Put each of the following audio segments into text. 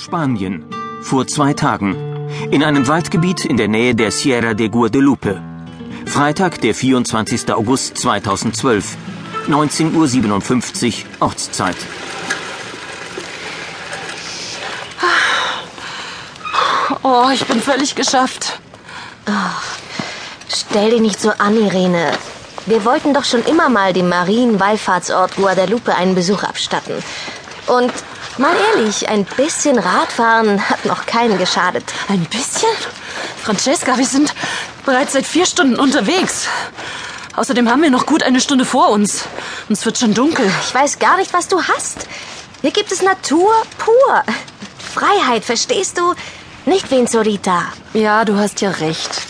Spanien. Vor zwei Tagen. In einem Waldgebiet in der Nähe der Sierra de Guadalupe. Freitag, der 24. August 2012. 19.57 Uhr Ortszeit. Oh, ich bin völlig geschafft. Stell dich nicht so an, Irene. Wir wollten doch schon immer mal dem Marienwallfahrtsort Guadalupe einen Besuch abstatten. Und mal ehrlich, ein bisschen Radfahren hat noch keinen geschadet. Ein bisschen? Francesca, wir sind bereits seit vier Stunden unterwegs. Außerdem haben wir noch gut eine Stunde vor uns. Und es wird schon dunkel. Ich weiß gar nicht, was du hast. Hier gibt es Natur pur. Freiheit, verstehst du? Nicht wie in Sorita. Ja, du hast ja recht.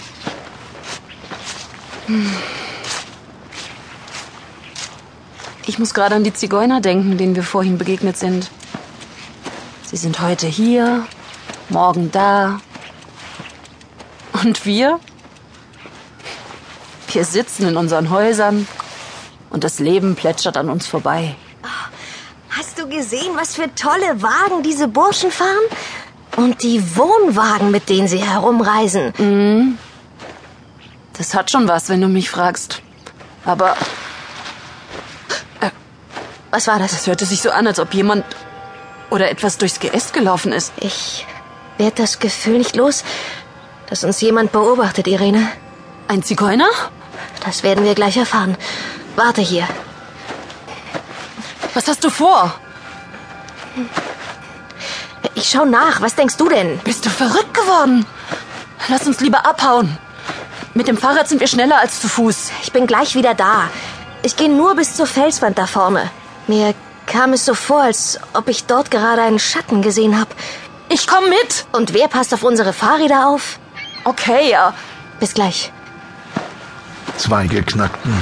Hm. Ich muss gerade an die Zigeuner denken, denen wir vorhin begegnet sind. Sie sind heute hier, morgen da. Und wir? Wir sitzen in unseren Häusern und das Leben plätschert an uns vorbei. Hast du gesehen, was für tolle Wagen diese Burschen fahren? Und die Wohnwagen, mit denen sie herumreisen. Das hat schon was, wenn du mich fragst. Aber Was war das? es hörte sich so an, als ob jemand oder etwas durchs Geäst gelaufen ist. Ich werd das Gefühl nicht los, dass uns jemand beobachtet, Irene. Ein Zigeuner? Das werden wir gleich erfahren. Warte hier. Was hast du vor? Ich schau nach. Was denkst du denn? Bist du verrückt geworden? Lass uns lieber abhauen. Mit dem Fahrrad sind wir schneller als zu Fuß. Ich bin gleich wieder da. Ich gehe nur bis zur Felswand da vorne. Mir kam es so vor, als ob ich dort gerade einen Schatten gesehen habe. Ich komm mit. Und wer passt auf unsere Fahrräder auf? Okay, ja. Bis gleich. Zweige knackten.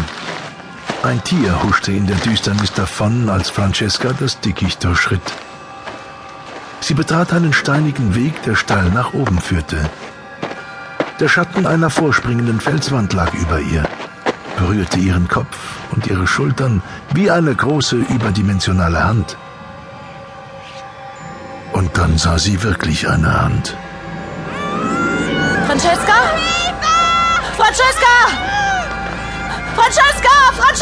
Ein Tier huschte in der Düsternis davon, als Francesca das Dickicht durchschritt. Sie betrat einen steinigen Weg, der steil nach oben führte. Der Schatten einer vorspringenden Felswand lag über ihr, berührte ihren Kopf und ihre Schultern wie eine große überdimensionale Hand. Und dann sah sie wirklich eine Hand. Francesca? Francesca! Francesca! Francesca!